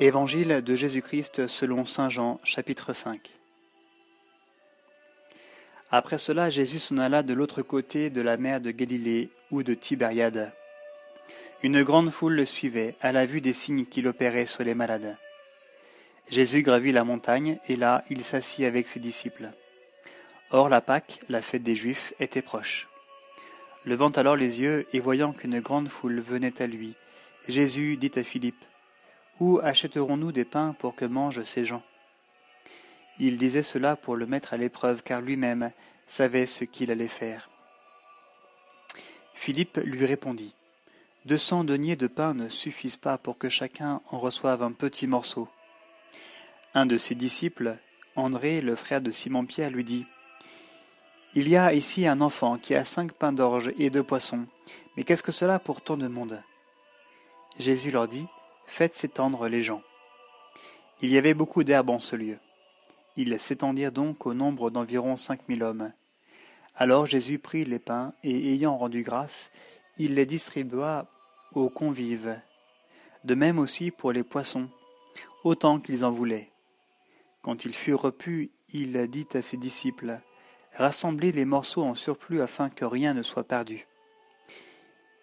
Évangile de Jésus-Christ selon Saint Jean chapitre 5 Après cela, Jésus s'en alla de l'autre côté de la mer de Galilée ou de Tibériade. Une grande foule le suivait à la vue des signes qu'il opérait sur les malades. Jésus gravit la montagne et là il s'assit avec ses disciples. Or la Pâque, la fête des Juifs, était proche. Levant alors les yeux et voyant qu'une grande foule venait à lui, Jésus dit à Philippe, Où achèterons-nous des pains pour que mangent ces gens? Il disait cela pour le mettre à l'épreuve, car lui-même savait ce qu'il allait faire. Philippe lui répondit, Deux cents deniers de pain ne suffisent pas pour que chacun en reçoive un petit morceau. Un de ses disciples, André, le frère de Simon-Pierre, lui dit, il y a ici un enfant qui a cinq pains d'orge et deux poissons. Mais qu'est-ce que cela pour tant de monde? Jésus leur dit, Faites s'étendre les gens. Il y avait beaucoup d'herbes en ce lieu. Ils s'étendirent donc au nombre d'environ cinq mille hommes. Alors Jésus prit les pains, et ayant rendu grâce, il les distribua aux convives. De même aussi pour les poissons, autant qu'ils en voulaient. Quand il fut repu, il dit à ses disciples, Rassemblez les morceaux en surplus afin que rien ne soit perdu.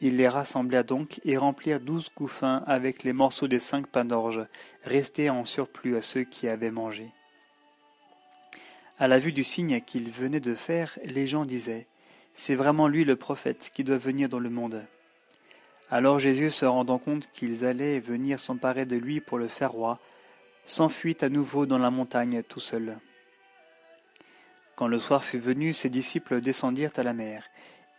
Il les rassembla donc et remplirent douze couffins avec les morceaux des cinq pains d'orge, restés en surplus à ceux qui avaient mangé. À la vue du signe qu'il venait de faire, les gens disaient C'est vraiment lui le prophète qui doit venir dans le monde. Alors Jésus, se rendant compte qu'ils allaient venir s'emparer de lui pour le faire roi, s'enfuit à nouveau dans la montagne tout seul. Quand le soir fut venu, ses disciples descendirent à la mer,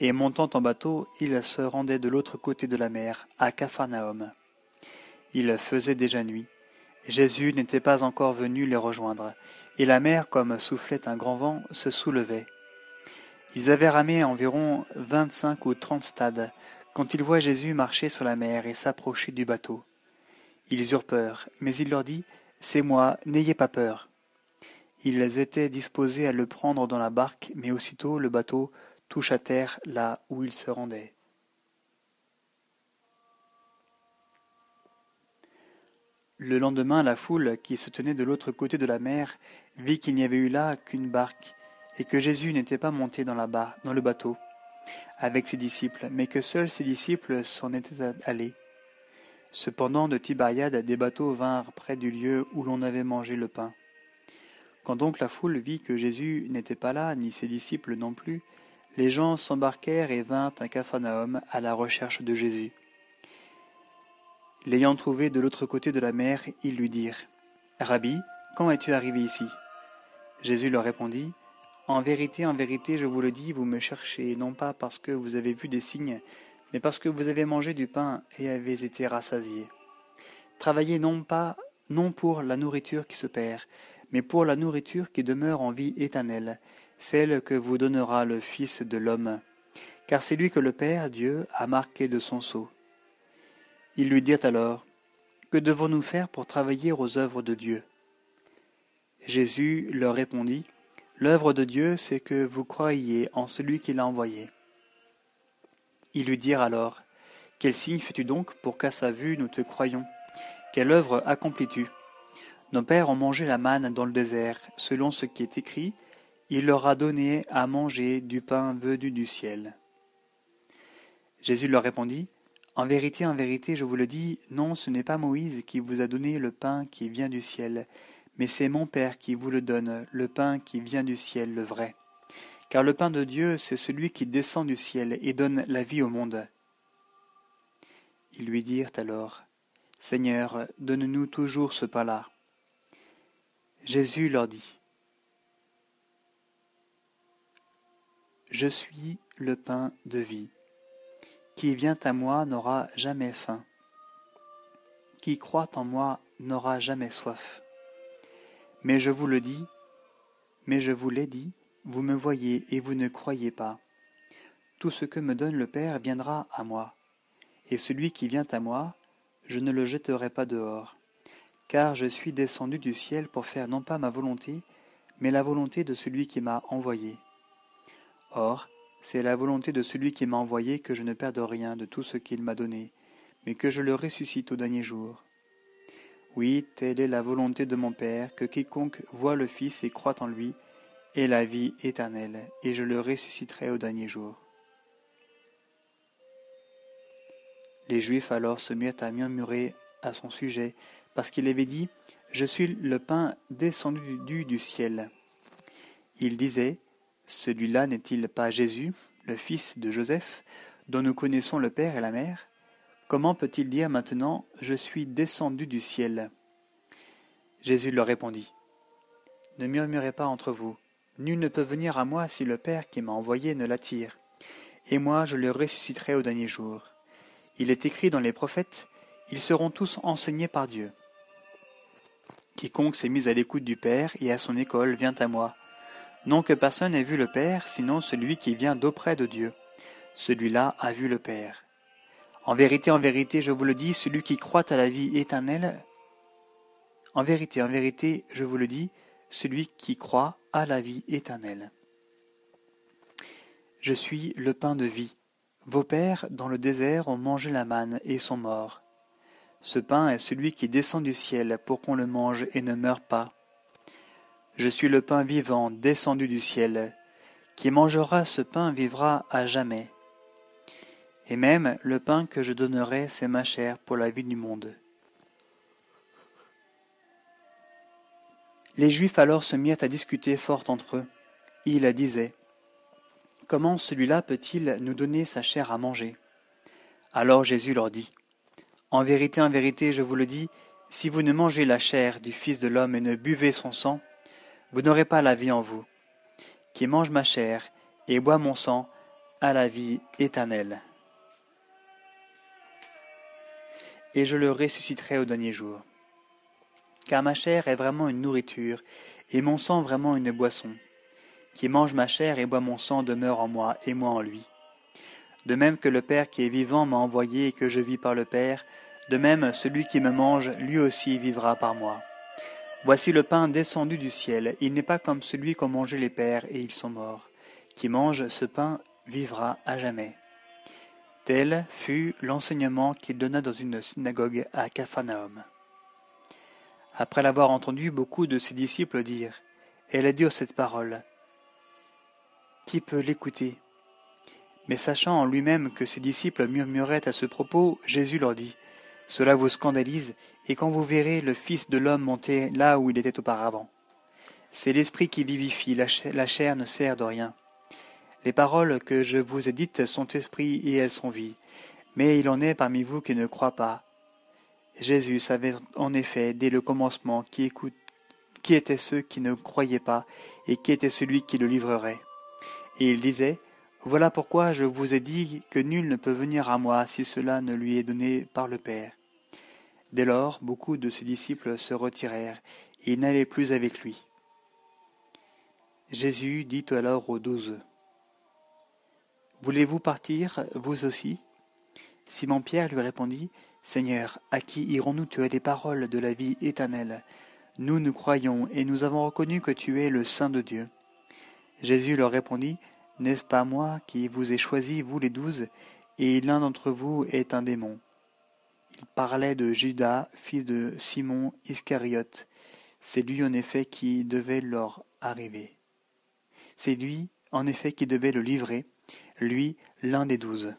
et montant en bateau, ils se rendaient de l'autre côté de la mer, à Capharnaüm. Il faisait déjà nuit. Jésus n'était pas encore venu les rejoindre, et la mer, comme soufflait un grand vent, se soulevait. Ils avaient ramé environ vingt-cinq ou trente stades, quand ils voient Jésus marcher sur la mer et s'approcher du bateau. Ils eurent peur, mais il leur dit, C'est moi, n'ayez pas peur. Ils étaient disposés à le prendre dans la barque, mais aussitôt le bateau touche à terre là où il se rendait. Le lendemain, la foule, qui se tenait de l'autre côté de la mer, vit qu'il n'y avait eu là qu'une barque, et que Jésus n'était pas monté dans, la dans le bateau avec ses disciples, mais que seuls ses disciples s'en étaient allés. Cependant, de Tibériade, des bateaux vinrent près du lieu où l'on avait mangé le pain. Quand donc la foule vit que Jésus n'était pas là, ni ses disciples non plus, les gens s'embarquèrent et vinrent à Capharnaüm à la recherche de Jésus. L'ayant trouvé de l'autre côté de la mer, ils lui dirent Rabbi, quand es-tu arrivé ici? Jésus leur répondit En vérité, en vérité, je vous le dis, vous me cherchez, non pas parce que vous avez vu des signes, mais parce que vous avez mangé du pain et avez été rassasiés. Travaillez non pas, non pour la nourriture qui se perd, mais pour la nourriture qui demeure en vie éternelle, celle que vous donnera le Fils de l'homme, car c'est lui que le Père, Dieu, a marqué de son sceau. Ils lui dirent alors, Que devons-nous faire pour travailler aux œuvres de Dieu? Jésus leur répondit, L'œuvre de Dieu, c'est que vous croyiez en celui qui l'a envoyé. Ils lui dirent alors, Quel signe fais-tu donc pour qu'à sa vue nous te croyions? Quelle œuvre accomplis-tu? Nos pères ont mangé la manne dans le désert, selon ce qui est écrit, il leur a donné à manger du pain venu du ciel. Jésus leur répondit, En vérité, en vérité, je vous le dis, non, ce n'est pas Moïse qui vous a donné le pain qui vient du ciel, mais c'est mon Père qui vous le donne, le pain qui vient du ciel, le vrai. Car le pain de Dieu, c'est celui qui descend du ciel et donne la vie au monde. Ils lui dirent alors, Seigneur, donne-nous toujours ce pain-là. Jésus leur dit, Je suis le pain de vie. Qui vient à moi n'aura jamais faim. Qui croit en moi n'aura jamais soif. Mais je vous le dis, mais je vous l'ai dit, vous me voyez et vous ne croyez pas. Tout ce que me donne le Père viendra à moi, et celui qui vient à moi, je ne le jetterai pas dehors car je suis descendu du ciel pour faire non pas ma volonté, mais la volonté de celui qui m'a envoyé. Or, c'est la volonté de celui qui m'a envoyé que je ne perde rien de tout ce qu'il m'a donné, mais que je le ressuscite au dernier jour. Oui, telle est la volonté de mon Père, que quiconque voit le Fils et croit en lui ait la vie éternelle, et je le ressusciterai au dernier jour. Les Juifs alors se mirent à murmurer à son sujet, parce qu'il avait dit Je suis le pain descendu du ciel. Il disait Celui-là n'est-il pas Jésus, le fils de Joseph, dont nous connaissons le Père et la Mère? Comment peut-il dire maintenant Je suis descendu du ciel? Jésus leur répondit Ne murmurez pas entre vous. Nul ne peut venir à moi si le Père qui m'a envoyé ne l'attire. Et moi je le ressusciterai au dernier jour. Il est écrit dans les prophètes Ils seront tous enseignés par Dieu. Quiconque s'est mis à l'écoute du Père et à son école vient à moi. Non que personne n'ait vu le Père, sinon celui qui vient d'auprès de Dieu. Celui-là a vu le Père. En vérité, en vérité, je vous le dis, celui qui croit à la vie éternelle, en vérité, en vérité, je vous le dis, celui qui croit à la vie éternelle. Je suis le pain de vie. Vos pères, dans le désert, ont mangé la manne et sont morts. Ce pain est celui qui descend du ciel pour qu'on le mange et ne meure pas. Je suis le pain vivant descendu du ciel. Qui mangera ce pain vivra à jamais. Et même le pain que je donnerai, c'est ma chair pour la vie du monde. Les Juifs alors se mirent à discuter fort entre eux. Ils disaient Comment celui-là peut-il nous donner sa chair à manger? Alors Jésus leur dit En vérité, en vérité, je vous le dis, si vous ne mangez la chair du Fils de l'homme et ne buvez son sang, vous n'aurez pas la vie en vous. Qui mange ma chair et boit mon sang a la vie éternelle. et je le ressusciterai au dernier jour. Car ma chair est vraiment une nourriture, et mon sang vraiment une boisson. Qui mange ma chair et boit mon sang demeure en moi, et moi en lui. De même que le Père qui est vivant m'a envoyé et que je vis par le Père, de même celui qui me mange, lui aussi vivra par moi. Voici le pain descendu du ciel, il n'est pas comme celui qu'ont mangé les pères et ils sont morts. Qui mange ce pain vivra à jamais. Tel fut l'enseignement qu'il donna dans une synagogue à Capharnaüm. Après l'avoir entendu, beaucoup de ses disciples dirent Elle a dit cette parole. Qui peut l'écouter? Mais sachant en lui-même que ses disciples murmuraient à ce propos, Jésus leur dit Cela vous scandalise, et quand vous verrez le Fils de l'homme monter là où il était auparavant. C'est l'esprit qui vivifie, la chair ne sert de rien. Les paroles que je vous ai dites sont esprit et elles sont vie. Mais il en est parmi vous qui ne croient pas. Jésus savait en effet dès le commencement qui, écoute, qui étaient ceux qui ne croyaient pas et qui était celui qui le livrerait. Et il disait, Voilà pourquoi je vous ai dit que nul ne peut venir à moi si cela ne lui est donné par le Père. Dès lors, beaucoup de ses disciples se retirèrent, et n'allaient plus avec lui. Jésus dit alors aux douze, Voulez-vous partir, vous aussi? Simon-Pierre lui répondit, Seigneur, à qui irons-nous Tu as les paroles de la vie éternelle? Nous nous croyons, et nous avons reconnu que tu es le Saint de Dieu. Jésus leur répondit, N'est-ce pas moi qui vous ai choisi, vous les douze, et l'un d'entre vous est un démon? Il parlait de Judas, fils de Simon Iscariote. C'est lui en effet qui devait leur arriver. C'est lui en effet qui devait le livrer, lui l'un des douze.